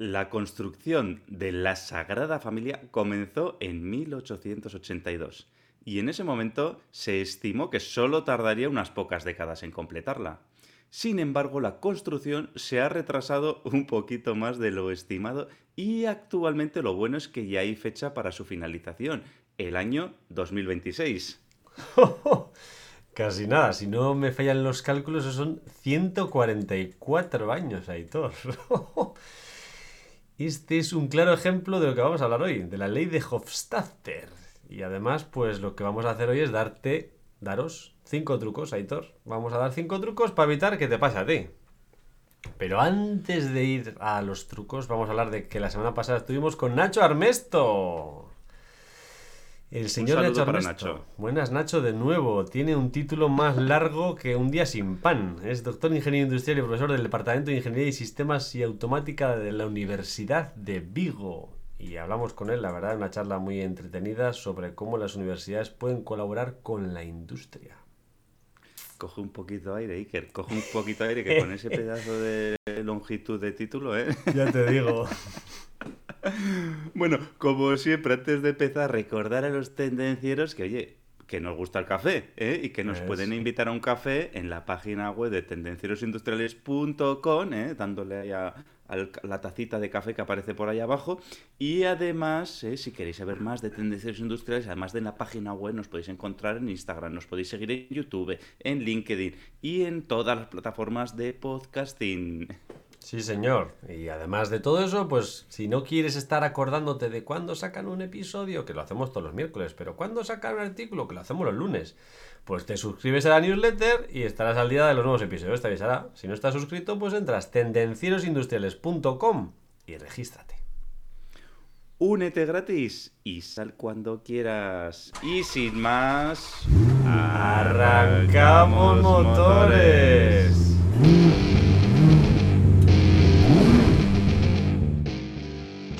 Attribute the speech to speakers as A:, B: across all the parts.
A: La construcción de la Sagrada Familia comenzó en 1882 y en ese momento se estimó que solo tardaría unas pocas décadas en completarla. Sin embargo, la construcción se ha retrasado un poquito más de lo estimado y actualmente lo bueno es que ya hay fecha para su finalización, el año 2026.
B: Casi nada, si no me fallan los cálculos, son 144 años, Aitor. Este es un claro ejemplo de lo que vamos a hablar hoy, de la ley de Hofstadter. Y además, pues lo que vamos a hacer hoy es darte, daros cinco trucos, Aitor. Vamos a dar cinco trucos para evitar que te pase a ti. Pero antes de ir a los trucos, vamos a hablar de que la semana pasada estuvimos con Nacho Armesto. El señor Nacho, Nacho Buenas, Nacho, de nuevo. Tiene un título más largo que un día sin pan. Es doctor en Ingeniería Industrial y profesor del Departamento de Ingeniería y Sistemas y Automática de la Universidad de Vigo. Y hablamos con él, la verdad, una charla muy entretenida sobre cómo las universidades pueden colaborar con la industria.
A: Coge un poquito de aire, Iker. Coge un poquito de aire que con ese pedazo de longitud de título, ¿eh?
B: Ya te digo.
A: bueno, como siempre, antes de empezar, recordar a los tendencieros que, oye, que nos gusta el café ¿eh? y que nos pueden invitar a un café en la página web de tendencierosindustriales.com, ¿eh? dándole ahí a, la tacita de café que aparece por ahí abajo. Y además, ¿eh? si queréis saber más de tendencieros industriales, además de la página web, nos podéis encontrar en Instagram, nos podéis seguir en YouTube, en LinkedIn y en todas las plataformas de podcasting.
B: Sí, señor. Y además de todo eso, pues si no quieres estar acordándote de cuándo sacan un episodio, que lo hacemos todos los miércoles, pero cuándo sacan un artículo, que lo hacemos los lunes, pues te suscribes a la newsletter y estarás al día de los nuevos episodios, te avisará. Si no estás suscrito, pues entras tendencierosindustriales.com y regístrate.
A: Únete gratis y sal cuando quieras. Y sin más,
B: arrancamos motores.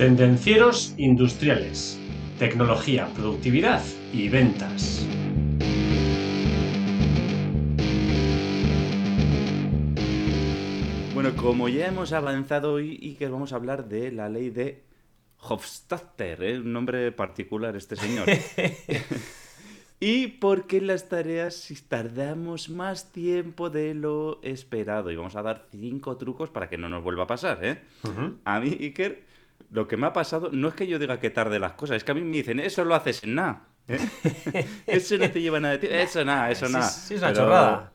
B: Tendencieros industriales. Tecnología, productividad y ventas.
A: Bueno, como ya hemos avanzado hoy y que vamos a hablar de la ley de Hofstadter, ¿eh? un nombre particular este señor. y por qué las tareas si tardamos más tiempo de lo esperado. Y vamos a dar cinco trucos para que no nos vuelva a pasar, ¿eh? A mí, Iker, lo que me ha pasado no es que yo diga que tarde las cosas, es que a mí me dicen, eso lo haces en nada. ¿eh? eso no te lleva nada de tiempo. Eso nada, eso nada.
B: Sí, es una chorrada.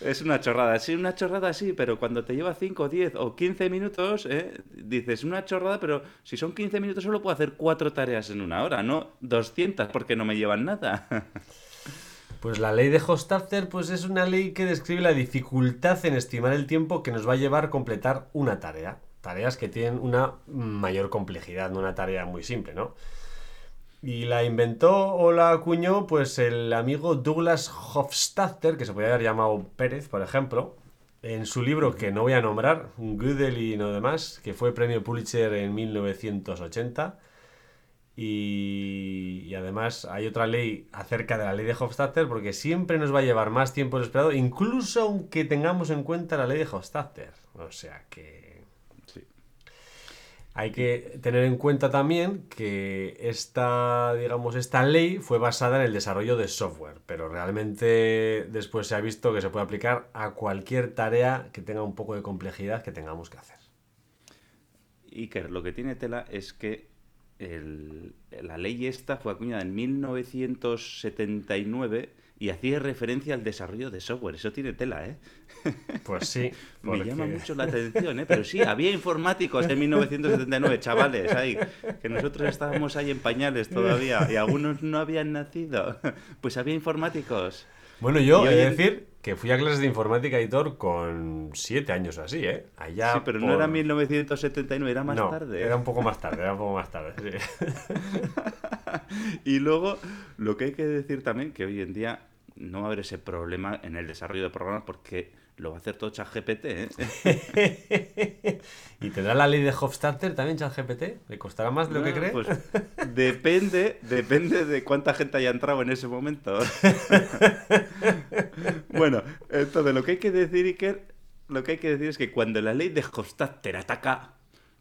A: Es una chorrada, sí, una chorrada sí, pero cuando te lleva 5, 10 o 15 minutos, ¿eh? dices una chorrada, pero si son 15 minutos solo puedo hacer cuatro tareas en una hora, no 200 porque no me llevan nada.
B: Pues la ley de Hofstadter pues es una ley que describe la dificultad en estimar el tiempo que nos va a llevar a completar una tarea tareas que tienen una mayor complejidad, no una tarea muy simple, ¿no? Y la inventó o la acuñó pues el amigo Douglas Hofstadter, que se podría haber llamado Pérez, por ejemplo, en su libro que no voy a nombrar, Gödel y no demás, que fue premio Pulitzer en 1980. Y, y, además hay otra ley acerca de la ley de Hofstadter porque siempre nos va a llevar más tiempo esperado, incluso aunque tengamos en cuenta la ley de Hofstadter. O sea que hay que tener en cuenta también que esta, digamos, esta ley fue basada en el desarrollo de software, pero realmente después se ha visto que se puede aplicar a cualquier tarea que tenga un poco de complejidad que tengamos que hacer.
A: Iker, lo que tiene tela es que la ley esta fue acuñada en 1979 y hacía referencia al desarrollo de software. Eso tiene tela, ¿eh?
B: Pues sí.
A: Me llama mucho la atención, ¿eh? Pero sí, había informáticos en 1979, chavales, ahí, que nosotros estábamos ahí en pañales todavía y algunos no habían nacido. Pues había informáticos.
B: Bueno, yo he de decir que fui a clases de informática editor con siete años así, ¿eh?
A: Allá sí, pero no era 1979, era más tarde.
B: Era un poco más tarde, era un poco más tarde, sí.
A: y luego, lo que hay que decir también, que hoy en día no va a haber ese problema en el desarrollo de programas porque lo va a hacer todo ChatGPT. ¿eh?
B: ¿Y tendrá la ley de Hofstadter también ChatGPT? ¿Le costará más de lo que cree? Pues
A: depende, depende de cuánta gente haya entrado en ese momento. bueno, entonces lo que hay que decir, Iker, lo que hay que decir es que cuando la ley de Hofstadter ataca,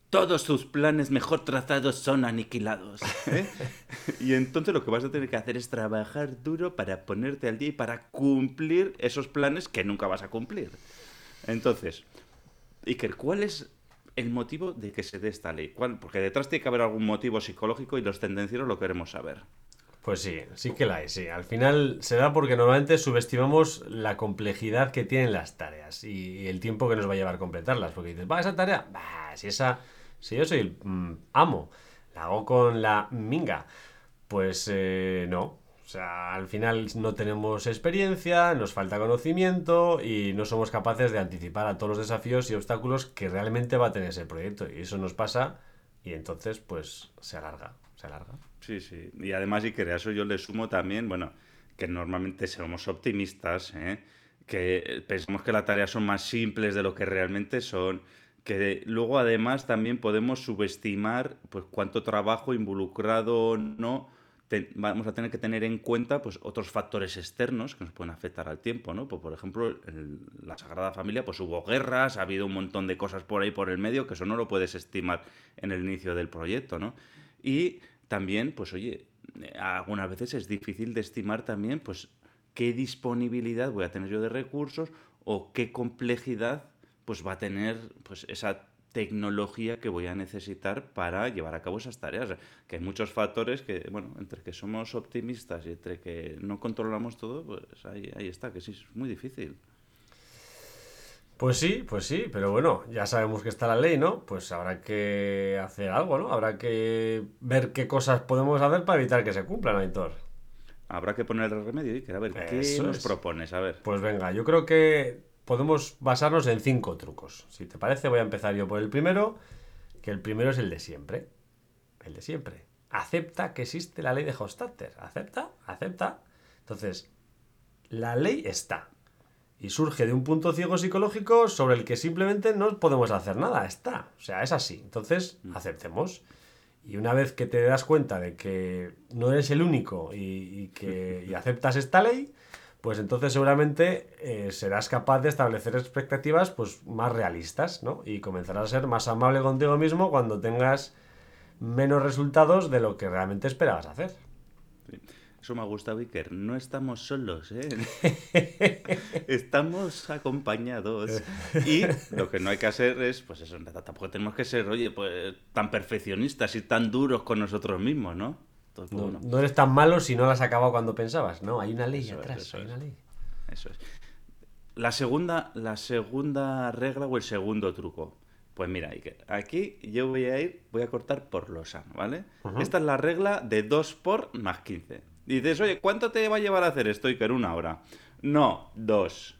A: todos tus planes mejor trazados son aniquilados. ¿eh? y entonces lo que vas a tener que hacer es trabajar duro para ponerte al día y para cumplir esos planes que nunca vas a cumplir. Entonces, Iker, ¿cuál es el motivo de que se dé esta ley? ¿Cuál? Porque detrás tiene que haber algún motivo psicológico y los tendencieros lo queremos saber.
B: Pues sí, sí que la hay, sí. Al final se da porque normalmente subestimamos la complejidad que tienen las tareas y el tiempo que nos va a llevar completarlas. Porque dices, va, esa tarea, bah, si esa, si yo soy el mm, amo, la hago con la minga. Pues eh, no. O sea, al final no tenemos experiencia, nos falta conocimiento y no somos capaces de anticipar a todos los desafíos y obstáculos que realmente va a tener ese proyecto. Y eso nos pasa y entonces pues se alarga, se alarga.
A: Sí, sí. Y además, y que a eso yo le sumo también, bueno, que normalmente somos optimistas, ¿eh? que pensamos que las tareas son más simples de lo que realmente son, que luego además también podemos subestimar pues cuánto trabajo involucrado no vamos a tener que tener en cuenta pues otros factores externos que nos pueden afectar al tiempo, ¿no? Pues, por ejemplo, en la Sagrada Familia pues hubo guerras, ha habido un montón de cosas por ahí por el medio que eso no lo puedes estimar en el inicio del proyecto, ¿no? Y también, pues oye, algunas veces es difícil de estimar también, pues, qué disponibilidad voy a tener yo de recursos o qué complejidad pues va a tener pues esa tecnología que voy a necesitar para llevar a cabo esas tareas. Que hay muchos factores que, bueno, entre que somos optimistas y entre que no controlamos todo, pues ahí, ahí está, que sí, es muy difícil.
B: Pues sí, pues sí, pero bueno, ya sabemos que está la ley, ¿no? Pues habrá que hacer algo, ¿no? Habrá que ver qué cosas podemos hacer para evitar que se cumplan, Aitor.
A: Habrá que poner el remedio y a ver, ¿qué nos propones? A ver.
B: Pues venga, yo creo que podemos basarnos en cinco trucos. Si te parece, voy a empezar yo por el primero, que el primero es el de siempre. El de siempre. Acepta que existe la ley de Hofstadter. Acepta, acepta. Entonces, la ley está y surge de un punto ciego psicológico sobre el que simplemente no podemos hacer nada, está, o sea, es así. Entonces, mm. aceptemos. Y una vez que te das cuenta de que no eres el único y, que aceptas esta ley, pues entonces seguramente eh, serás capaz de establecer expectativas pues, más realistas, ¿no? Y comenzarás a ser más amable contigo mismo cuando tengas menos resultados de lo que realmente esperabas hacer.
A: Eso me ha gustado, Iker. No estamos solos, ¿eh? estamos acompañados. Y lo que no hay que hacer es, pues eso, tampoco tenemos que ser, oye, pues tan perfeccionistas y tan duros con nosotros mismos, ¿no?
B: No, eres tan malo si no lo has acabado cuando pensabas. No, hay una ley atrás, hay una ley.
A: Eso es. La segunda, la segunda regla o el segundo truco. Pues mira, Iker, aquí yo voy a ir, voy a cortar por lo sano, ¿vale? Esta es la regla de 2 por más 15. Dices, oye, ¿cuánto te va a llevar a hacer esto, Iker? Una hora. No, dos.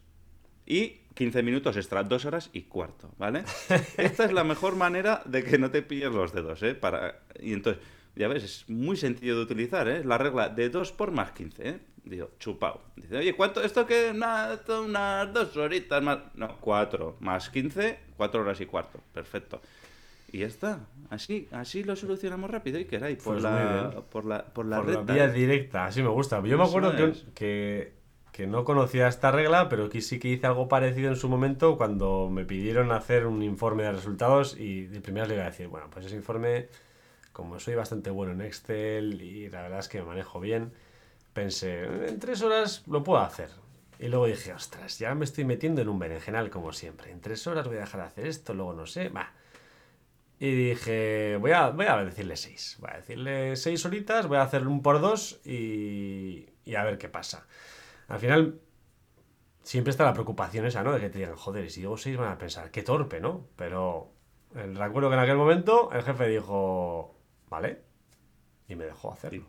A: Y 15 minutos extra, dos horas y cuarto, ¿vale? Esta es la mejor manera de que no te pilles los dedos, ¿eh? Para... Y entonces, ya ves, es muy sencillo de utilizar, ¿eh? La regla de 2 por más 15, ¿eh? Digo, chupao. Dice, oye, ¿cuánto? ¿Esto que Nada, unas dos horitas más? No, cuatro. Más 15, cuatro horas y cuarto. Perfecto. Y ya está. Así, así lo solucionamos rápido y que por, pues la, por la por la
B: por vía directa. Así me gusta. Yo me acuerdo que, que, no conocía esta regla, pero que sí que hice algo parecido en su momento cuando me pidieron hacer un informe de resultados y de primeras le iba a decir, bueno, pues ese informe, como soy bastante bueno en Excel y la verdad es que me manejo bien, pensé, en tres horas lo puedo hacer. Y luego dije, ostras, ya me estoy metiendo en un berenjenal como siempre. En tres horas voy a dejar de hacer esto, luego no sé, va y dije, voy a, voy a decirle seis. Voy a decirle seis horitas, voy a hacer un por dos y, y a ver qué pasa. Al final, siempre está la preocupación esa, ¿no? De que te digan, joder, y si digo seis van a pensar, qué torpe, ¿no? Pero recuerdo que en aquel momento el jefe dijo, vale, y me dejó hacerlo.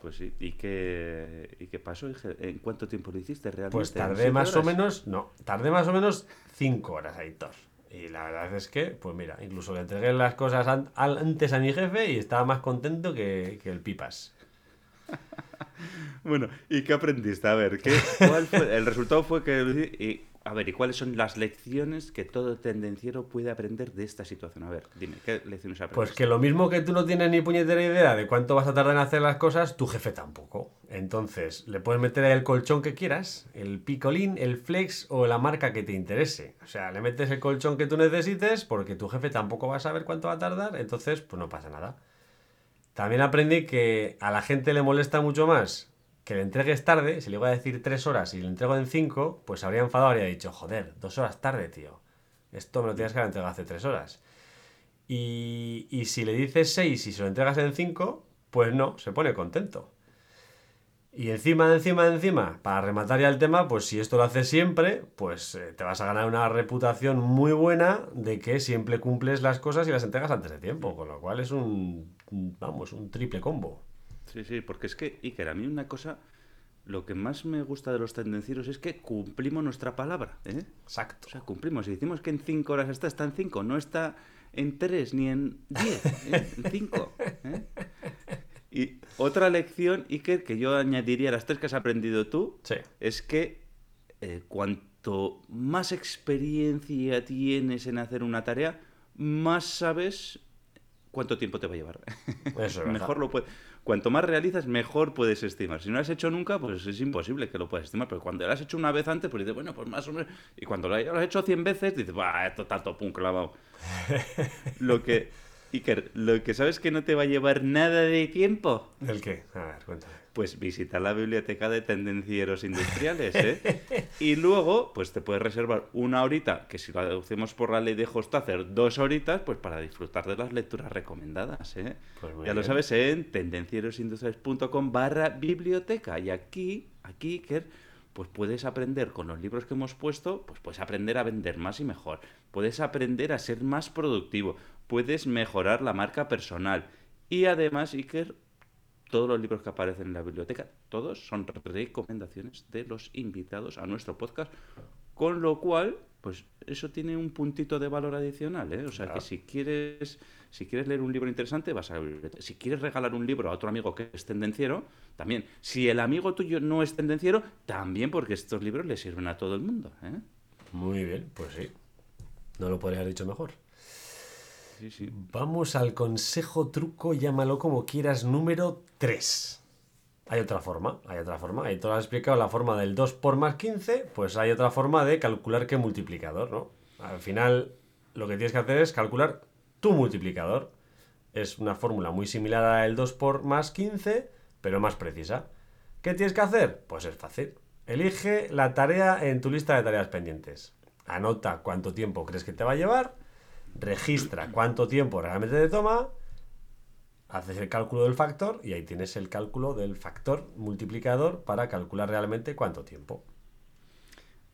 A: pues sí, ¿y qué, ¿y qué pasó? ¿En cuánto tiempo lo hiciste realmente?
B: Pues tardé más o menos, no, tardé más o menos cinco horas, Aitor. Y la verdad es que, pues mira, incluso le entregué las cosas antes a mi jefe y estaba más contento que, el pipas.
A: bueno, ¿y qué aprendiste? A ver, ¿qué, cuál fue? el resultado fue que... Y, a ver, ¿y cuáles son las lecciones que todo tendenciero puede aprender de esta situación? A ver, dime, ¿qué lecciones aprendiste?
B: Pues que lo mismo que tú no tienes ni puñetera idea de cuánto vas a tardar en hacer las cosas, tu jefe tampoco. Entonces, le puedes meter el colchón que quieras, el picolín, el flex o la marca que te interese. O sea, le metes el colchón que tú necesites porque tu jefe tampoco va a saber cuánto va a tardar, entonces, pues no pasa nada. También aprendí que a la gente le molesta mucho más que le entregues tarde. Si le voy a decir tres horas y le entrego en cinco, pues habría enfadado habría dicho, joder, dos horas tarde, tío. Esto me lo tienes que haber entregado hace tres horas. Y, y si le dices seis y se lo entregas en cinco, pues no, se pone contento. Y encima, encima, encima, para rematar ya el tema, pues si esto lo haces siempre, pues eh, te vas a ganar una reputación muy buena de que siempre cumples las cosas y las entregas antes de tiempo, con lo cual es un, vamos, un triple combo.
A: Sí, sí, porque es que, Iker, a mí una cosa, lo que más me gusta de los tendencieros es que cumplimos nuestra palabra, ¿eh?
B: Exacto.
A: O sea, cumplimos. Si decimos que en cinco horas está, está en cinco, no está en tres ni en diez, ¿eh? en cinco. ¿eh? Y otra lección, Iker, que yo añadiría a las tres que has aprendido tú,
B: Sí.
A: es que eh, cuanto más experiencia tienes en hacer una tarea, más sabes cuánto tiempo te va a llevar.
B: Eso
A: mejor lo puedes. Cuanto más realizas, mejor puedes estimar. Si no lo has hecho nunca, pues es imposible que lo puedas estimar. Pero cuando lo has hecho una vez antes, pues dices, bueno, pues más o menos. Y cuando lo has hecho 100 veces, dices, va, esto tanto pum clavado. lo que. Iker, lo que sabes que no te va a llevar nada de tiempo.
B: ¿El qué? A ver, cuéntame.
A: Pues visita la biblioteca de tendencieros industriales, ¿eh? y luego, pues te puedes reservar una horita, que si lo deducimos por la ley de Hostacer, dos horitas, pues para disfrutar de las lecturas recomendadas, ¿eh?
B: Pues
A: ya lo sabes en tendencierosindustriales.com barra biblioteca. Y aquí, aquí, Iker, pues puedes aprender con los libros que hemos puesto, pues puedes aprender a vender más y mejor. Puedes aprender a ser más productivo. Puedes mejorar la marca personal. Y además, Iker, todos los libros que aparecen en la biblioteca, todos son recomendaciones de los invitados a nuestro podcast, con lo cual, pues eso tiene un puntito de valor adicional, ¿eh? O sea,
B: Claro.
A: que si quieres, si quieres leer un libro interesante, vas a la biblioteca. Si quieres regalar un libro a otro amigo que es tendenciero, también. Si el amigo tuyo no es tendenciero, también porque estos libros le sirven a todo el mundo, ¿eh?
B: Muy bien, pues sí. No lo podría haber dicho mejor. Vamos al consejo, truco, llámalo como quieras, número 3. Hay otra forma, hay otra forma. Ahí te lo has explicado la forma del 2 por más 15, pues hay otra forma de calcular qué multiplicador, ¿no? Al final, lo que tienes que hacer es calcular tu multiplicador. Es una fórmula muy similar a del 2 por más 15, pero más precisa. ¿Qué tienes que hacer? Pues es fácil. Elige la tarea en tu lista de tareas pendientes. Anota cuánto tiempo crees que te va a llevar registra cuánto tiempo realmente te toma, haces el cálculo del factor y ahí tienes el cálculo del factor multiplicador para calcular realmente cuánto tiempo.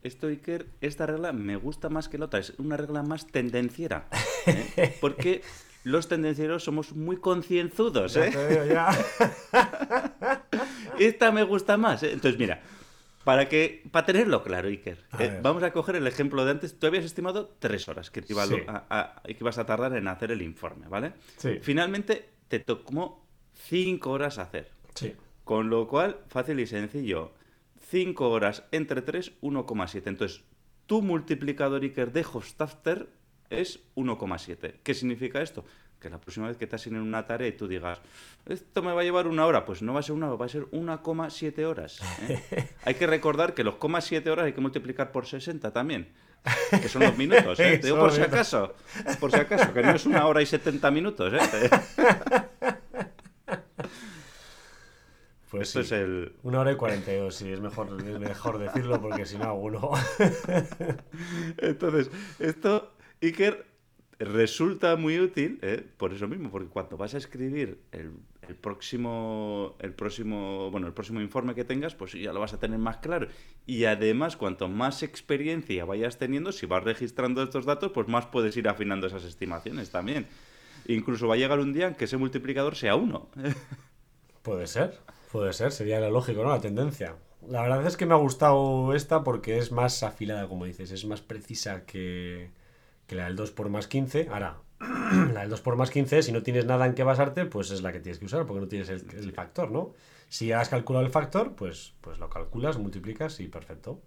A: Esto, Iker, esta regla me gusta más que la otra. Es una regla más tendenciera. ¿eh? Porque los tendencieros somos muy concienzudos. ¿eh? Esta me gusta más. ¿eh? Entonces, mira, para que para tenerlo claro, Iker,
B: A
A: eh, vamos a coger el ejemplo de antes. Tú habías estimado tres horas que, te iba a lo-
B: Sí.
A: a- a- que ibas a tardar en hacer el informe, ¿vale?
B: Sí.
A: Finalmente te tomó cinco horas hacer.
B: Sí.
A: Con lo cual, fácil y sencillo. 5 horas entre 3, 1,7. Entonces, tu multiplicador Iker de Hofstadter es 1,7. ¿Qué significa esto? Que la próxima vez que te asignen una tarea y tú digas, esto me va a llevar una hora, pues no va a ser una hora, va a ser 1,7 horas. ¿eh? hay que recordar que los 0,7 horas hay que multiplicar por 60 también. Que son los minutos, ¿eh? Te digo
B: Son
A: por si acaso. Por si acaso, que no es una hora y 70 minutos, ¿eh?
B: Pues
A: Esto
B: sí.
A: es el,
B: Una hora y 42, sí, es mejor, es mejor decirlo porque si no alguno...
A: Entonces, esto, Iker, resulta muy útil, ¿eh? por eso mismo, porque cuando vas a escribir el, próximo, el próximo, bueno, el próximo informe que tengas, pues ya lo vas a tener más claro. Y además, cuanto más experiencia vayas teniendo, si vas registrando estos datos, pues más puedes ir afinando esas estimaciones también. Incluso va a llegar un día en que ese multiplicador sea uno.
B: Puede ser, puede ser, sería lo lógico, ¿no? La tendencia. La verdad es que me ha gustado esta porque es más afilada, como dices, es más precisa que, que la del 2 por más 15. Ahora, la del 2 por más 15, si no tienes nada en qué basarte, pues es la que tienes que usar, porque no tienes el, el factor, ¿no? Si has calculado el factor, pues, pues lo calculas, multiplicas y perfecto.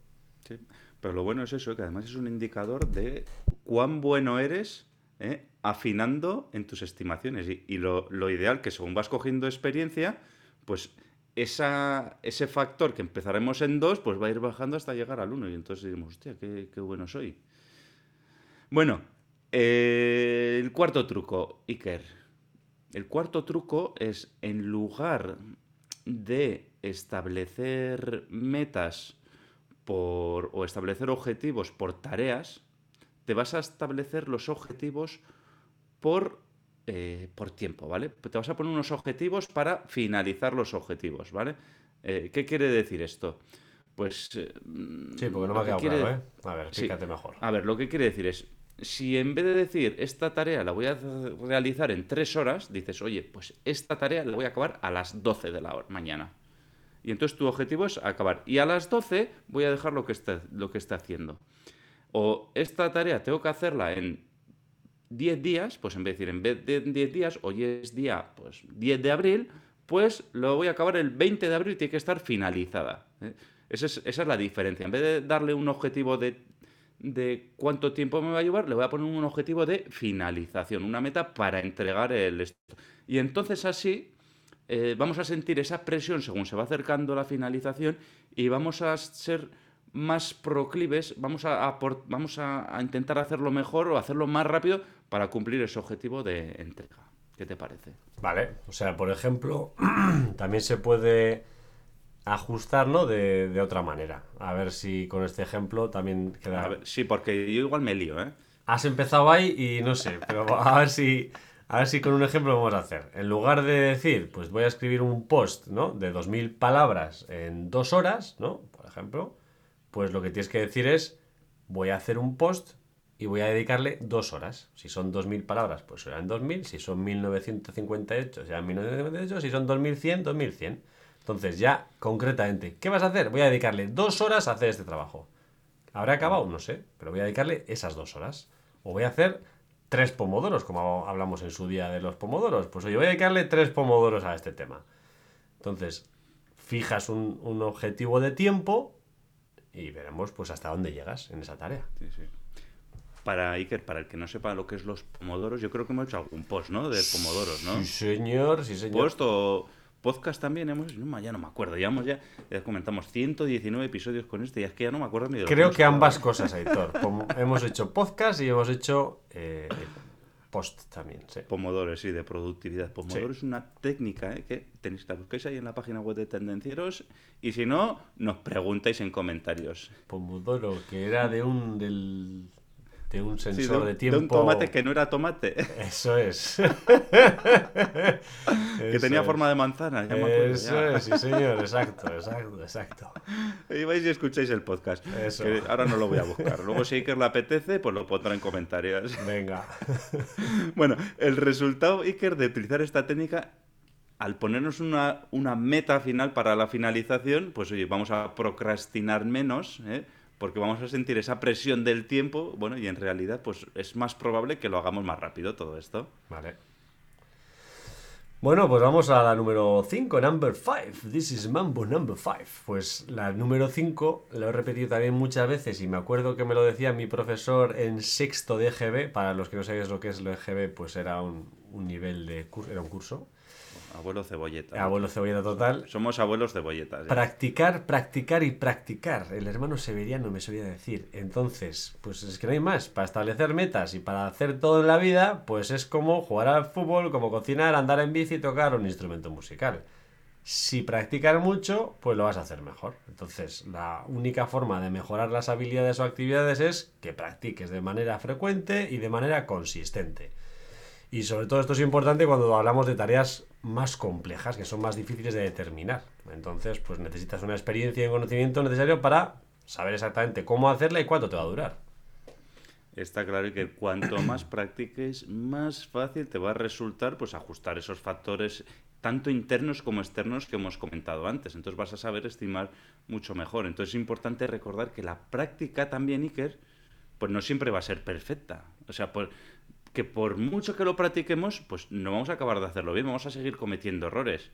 A: Sí, Pero lo bueno es eso, que además es un indicador de cuán bueno eres ¿eh? afinando en tus estimaciones. Y, y lo, lo ideal, que según vas cogiendo experiencia, pues esa, ese factor que empezaremos en 2, pues va a ir bajando hasta llegar al 1. Y entonces diremos, hostia, qué, qué bueno soy. Bueno, eh, el cuarto truco, Iker. El cuarto truco es, en lugar de establecer metas por, o establecer objetivos por tareas, te vas a establecer los objetivos por, eh, por tiempo, ¿vale? Te vas a poner unos objetivos para finalizar los objetivos, ¿vale? Eh, ¿Qué quiere decir esto? Pues... eh,
B: Sí, porque no me ha
A: que
B: quedado
A: quiere-
B: claro, ¿eh? A ver,
A: Sí.
B: fíjate mejor.
A: A ver, lo que quiere decir es, si en vez de decir esta tarea la voy a realizar en tres horas, dices, oye, pues esta tarea la voy a acabar a las 12 de la mañana. Y entonces tu objetivo es acabar. Y a las 12 voy a dejar lo que esté, lo que esté haciendo. O esta tarea tengo que hacerla en 10 días, pues en vez de decir, en vez de 10 días, hoy es día pues 10 de abril, pues lo voy a acabar el 20 de abril tiene que estar finalizada. ¿eh? Esa, es, esa es la diferencia. En vez de darle un objetivo de, de cuánto tiempo me va a llevar, le voy a poner un objetivo de finalización, una meta para entregar el... Y entonces así eh, vamos a sentir esa presión según se va acercando la finalización y vamos a ser más proclives, vamos a, vamos a intentar hacerlo mejor o hacerlo más rápido para cumplir ese objetivo de entrega. ¿Qué te parece?
B: Vale, o sea, por ejemplo, también se puede ajustar, ¿no? De, de otra manera. A ver si con este ejemplo también queda...
A: A ver, sí, porque yo igual me lío, ¿eh?
B: Has empezado ahí y no sé, pero a ver si, a ver si con un ejemplo vamos a hacer. En lugar de decir, pues voy a escribir un post, ¿no? De 2000 palabras en dos horas, ¿no? Por ejemplo, pues lo que tienes que decir es, voy a hacer un post y voy a dedicarle dos horas. Si son 2000 palabras, pues serán 2000. Si son 1958, serán 1958. Si son 2100, 2100. Entonces, ya concretamente, ¿qué vas a hacer? Voy a dedicarle dos horas a hacer este trabajo. ¿Habrá acabado? No sé, pero voy a dedicarle esas dos horas. O voy a hacer tres pomodoros, como hablamos en su día de los pomodoros. Pues oye, voy a dedicarle tres pomodoros a este tema. Entonces, fijas un, un objetivo de tiempo y veremos pues hasta dónde llegas en esa tarea.
A: Sí, sí. Para Iker, para el que no sepa lo que es los pomodoros, yo creo que hemos hecho algún post, ¿no? De pomodoros, ¿no?
B: Sí, señor, sí, señor.
A: Post o podcast también hemos ya no me acuerdo, llevamos ya, ya comentamos 119 episodios con este y es que ya no me acuerdo ni de
B: Creo que ambas cosas, Aitor. Pom- hemos hecho podcast y hemos hecho eh, post también, sí.
A: Pomodoro, sí, de productividad. Pomodoro es una técnica ¿eh? que tenéis que la busquéis ahí en la página web de Tendencieros y si no, nos preguntáis en comentarios.
B: Pomodoro, que era de un del de un sensor
A: de,
B: de,
A: un-
B: tiempo.
A: de un tomate que no era tomate,
B: Eso es.
A: que tenía forma de manzana. ya me acuerdo,
B: Eso
A: ya.
B: es, sí, señor. Exacto, exacto, exacto.
A: Y vais y escucháis el podcast.
B: Eso.
A: que ahora no lo voy a buscar. Luego si Iker le apetece, pues lo pondrá en comentarios.
B: Venga.
A: Bueno, el resultado, Iker, de utilizar esta técnica, al ponernos una, una meta final para la finalización, pues oye, vamos a procrastinar menos, ¿eh? Porque vamos a sentir esa presión del tiempo, bueno, y en realidad, pues es más probable que lo hagamos más rápido todo esto.
B: Vale. Bueno, pues vamos a la número 5, number 5. This is Mambo number 5. Pues la número 5 lo he repetido también muchas veces y me acuerdo que me lo decía mi profesor en sexto de EGB. Para los que no sabéis lo que es lo EGB, pues era un, un nivel de curso, era un curso.
A: Abuelo cebolleta.
B: Abuelo cebolleta total.
A: Somos abuelos cebolletas.
B: Practicar, practicar y practicar. El hermano severiano me solía decir. Entonces, pues es que no hay más. Para establecer metas y para hacer todo en la vida, pues es como jugar al fútbol, como cocinar, andar en bici y tocar un instrumento musical. Si practicas mucho, pues lo vas a hacer mejor. Entonces, la única forma de mejorar las habilidades o actividades es que practiques de manera frecuente y de manera consistente. Y sobre todo esto es importante cuando hablamos de tareas más complejas, que son más difíciles de determinar. Entonces, pues necesitas una experiencia y un conocimiento necesario para saber exactamente cómo hacerla y cuánto te va a durar.
A: Está claro que cuanto más practiques, más fácil te va a resultar pues ajustar esos factores tanto internos como externos que hemos comentado antes. Entonces vas a saber estimar mucho mejor. Entonces es importante recordar que la práctica también, Iker, pues no siempre va a ser perfecta. O sea, por- que por mucho que lo practiquemos, pues no vamos a acabar de hacerlo bien, vamos a seguir cometiendo errores.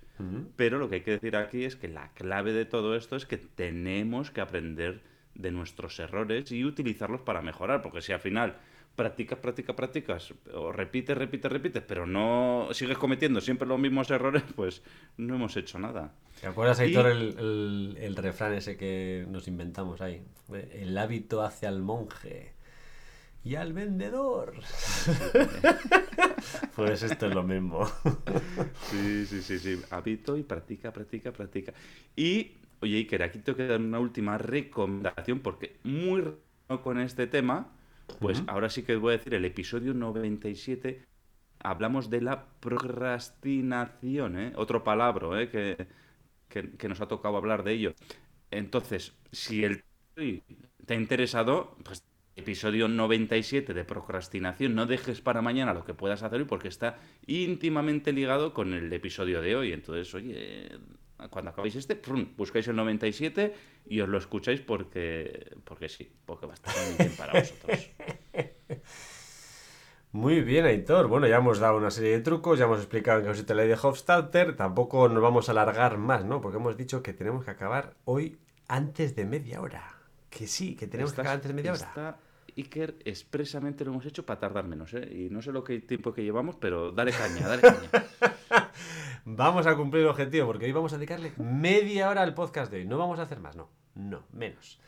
A: Pero lo que hay que decir aquí es que la clave de todo esto es que tenemos que aprender de nuestros errores y utilizarlos para mejorar, porque si al final practicas, practicas, practicas, o repites, repites, repites, pero no sigues cometiendo siempre los mismos errores, pues no hemos hecho nada.
B: ¿Te acuerdas, Aitor, el, el, el refrán ese que nos inventamos ahí? El hábito hace al monje y al vendedor. pues esto es lo mismo.
A: sí, sí, sí, sí. Hábito y practica, practica, practica. Y, oye, Iker, aquí tengo que dar una última recomendación porque muy con este tema, pues ahora sí que voy a decir el episodio 97 hablamos de la procrastinación, ¿eh? otro palabra ¿eh? que, que, que, nos ha tocado hablar de ello. Entonces, si el te ha interesado, pues episodio 97 de procrastinación, no dejes para mañana lo que puedas hacer hoy porque está íntimamente ligado con el episodio de hoy. Entonces, oye, cuando acabéis este, buscáis el 97 y os lo escucháis porque, porque sí, porque va a estar muy bien para vosotros.
B: Muy bien, Aitor. Bueno, ya hemos dado una serie de trucos, ya hemos explicado en qué consiste la ley de Hofstadter. Tampoco nos vamos a alargar más, ¿no? Porque hemos dicho que tenemos que acabar hoy antes de media hora. Que sí, que tenemos que acabar antes de media hora.
A: Iker expresamente lo hemos hecho para tardar menos, ¿eh? Y no sé lo que tiempo que llevamos, pero dale caña, dale caña.
B: vamos a cumplir el objetivo, porque hoy vamos a dedicarle media hora al podcast de hoy. No vamos a hacer más, no. No, menos.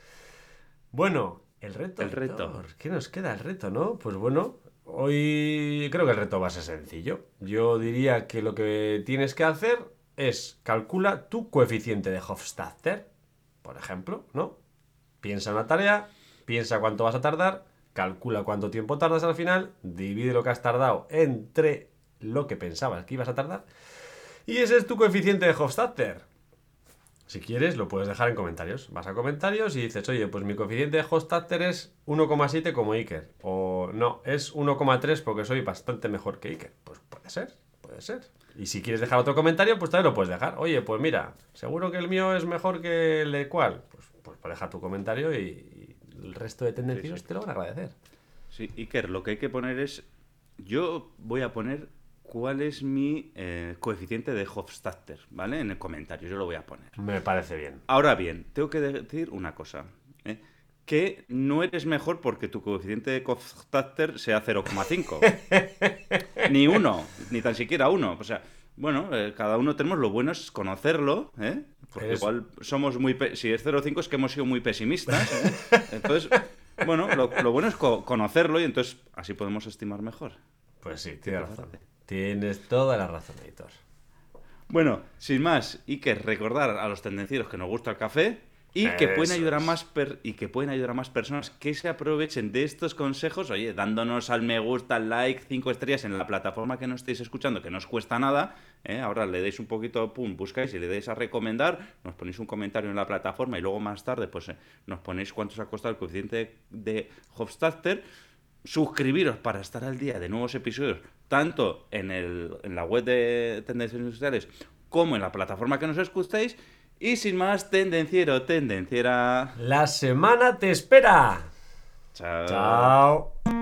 B: Bueno, el reto.
A: El reto.
B: ¿Qué nos queda el reto, no? Pues bueno, hoy creo que el reto va a ser sencillo. Yo diría que lo que tienes que hacer es calcula tu coeficiente de Hofstadter, por ejemplo, ¿no? Piensa una tarea, piensa cuánto vas a tardar, calcula cuánto tiempo tardas al final, divide lo que has tardado entre lo que pensabas que ibas a tardar, y ese es tu coeficiente de Hofstadter. Si quieres, lo puedes dejar en comentarios. Vas a comentarios y dices, oye, pues mi coeficiente de Hofstadter es 1,7 como Iker. O no, es 1,3 porque soy bastante mejor que Iker. Pues puede ser, puede ser. Y si quieres dejar otro comentario, pues también lo puedes dejar. Oye, pues mira, seguro que el mío es mejor que el de cuál. Pues, pues dejar tu comentario y, el resto de tendencias sí, te lo van a agradecer.
A: Sí, Iker, lo que hay que poner es. Yo voy a poner cuál es mi eh, coeficiente de Hofstadter, ¿vale? En el comentario, yo lo voy a poner.
B: Me parece bien.
A: Ahora bien, tengo que decir una cosa. ¿eh? Que no eres mejor porque tu coeficiente de Hofstadter sea 0,5. ni uno, ni tan siquiera uno. O sea, bueno, eh, cada uno tenemos lo bueno es conocerlo, ¿eh? Porque igual somos muy... Si es 0,5 es que hemos sido muy pesimistas. ¿eh? Entonces, bueno, lo, lo, bueno es co conocerlo y entonces así podemos estimar mejor.
B: Pues sí, tienes razón. Tienes toda la razón, editor.
A: Bueno, sin más, Iker, recordar a los tendencieros que nos gusta el café y que pueden ayudar a más y que pueden ayudar a más personas que se aprovechen de estos consejos, oye, dándonos al me gusta, al like, cinco estrellas en la plataforma que nos estéis escuchando, que no os cuesta nada, ¿eh? ahora le deis un poquito, pum, buscáis y le deis a recomendar, nos ponéis un comentario en la plataforma y luego más tarde pues eh, nos ponéis cuánto os ha costado el coeficiente de Hofstadter, suscribiros para estar al día de nuevos episodios, tanto en, el, en la web de Tendencias Industriales como en la plataforma que nos escuchéis. Y sin más, tendenciero, tendenciera.
B: La semana te espera.
A: Chao.
B: Chao.